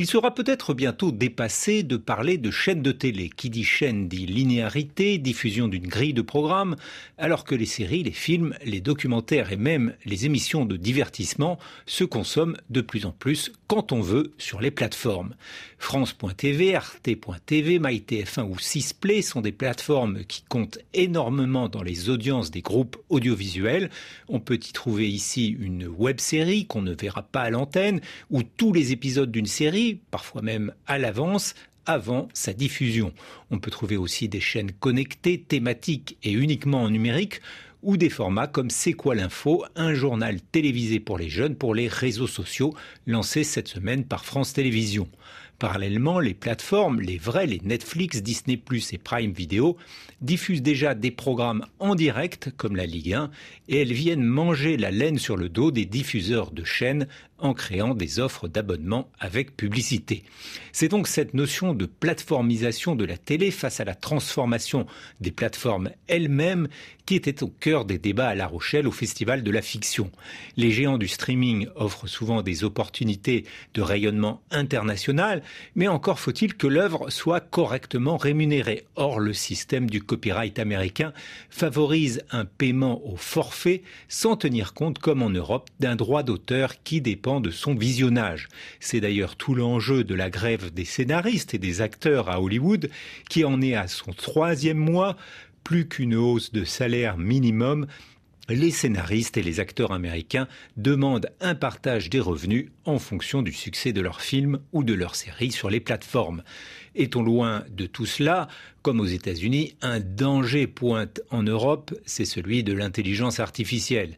Il sera peut-être bientôt dépassé de parler de chaîne de télé. Qui dit chaîne dit linéarité, diffusion d'une grille de programmes, alors que les séries, les films, les documentaires et même les émissions de divertissement se consomment de plus en plus quand on veut sur les plateformes. France.tv, Arte.tv, MyTF1 ou Sisplay sont des plateformes qui comptent énormément dans les audiences des groupes audiovisuels. On peut y trouver ici une web série qu'on ne verra pas à l'antenne ou tous les épisodes d'une série, parfois même à l'avance, avant sa diffusion. On peut trouver aussi des chaînes connectées, thématiques et uniquement en numérique ou des formats comme C'est quoi l'info, un journal télévisé pour les jeunes pour les réseaux sociaux lancé cette semaine par France Télévisions. Parallèlement, les plateformes, les vrais, les Netflix, Disney ⁇ et Prime Video, diffusent déjà des programmes en direct, comme la Ligue 1, et elles viennent manger la laine sur le dos des diffuseurs de chaînes en créant des offres d'abonnement avec publicité. C'est donc cette notion de plateformisation de la télé face à la transformation des plateformes elles-mêmes qui était au cœur des débats à La Rochelle au Festival de la fiction. Les géants du streaming offrent souvent des opportunités de rayonnement international, mais encore faut-il que l'œuvre soit correctement rémunérée. Or, le système du copyright américain favorise un paiement au forfait sans tenir compte, comme en Europe, d'un droit d'auteur qui dépend de son visionnage. C'est d'ailleurs tout l'enjeu de la grève des scénaristes et des acteurs à Hollywood, qui en est à son troisième mois, plus qu'une hausse de salaire minimum les scénaristes et les acteurs américains demandent un partage des revenus en fonction du succès de leur film ou de leur série sur les plateformes. Est-on loin de tout cela? Comme aux États-Unis, un danger pointe en Europe, c'est celui de l'intelligence artificielle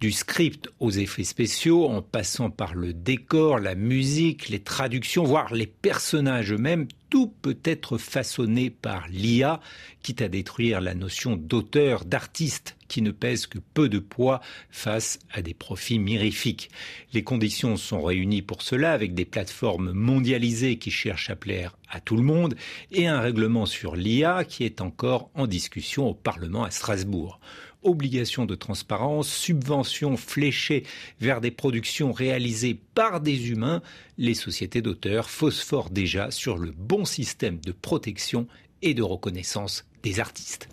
du script aux effets spéciaux, en passant par le décor, la musique, les traductions, voire les personnages eux-mêmes, tout peut être façonné par l'IA, quitte à détruire la notion d'auteur, d'artiste, qui ne pèse que peu de poids face à des profits mirifiques. Les conditions sont réunies pour cela avec des plateformes mondialisées qui cherchent à plaire à tout le monde et un règlement sur l'IA qui est encore en discussion au Parlement à Strasbourg obligation de transparence, subventions fléchées vers des productions réalisées par des humains, les sociétés d'auteurs phosphorent déjà sur le système de protection et de reconnaissance des artistes.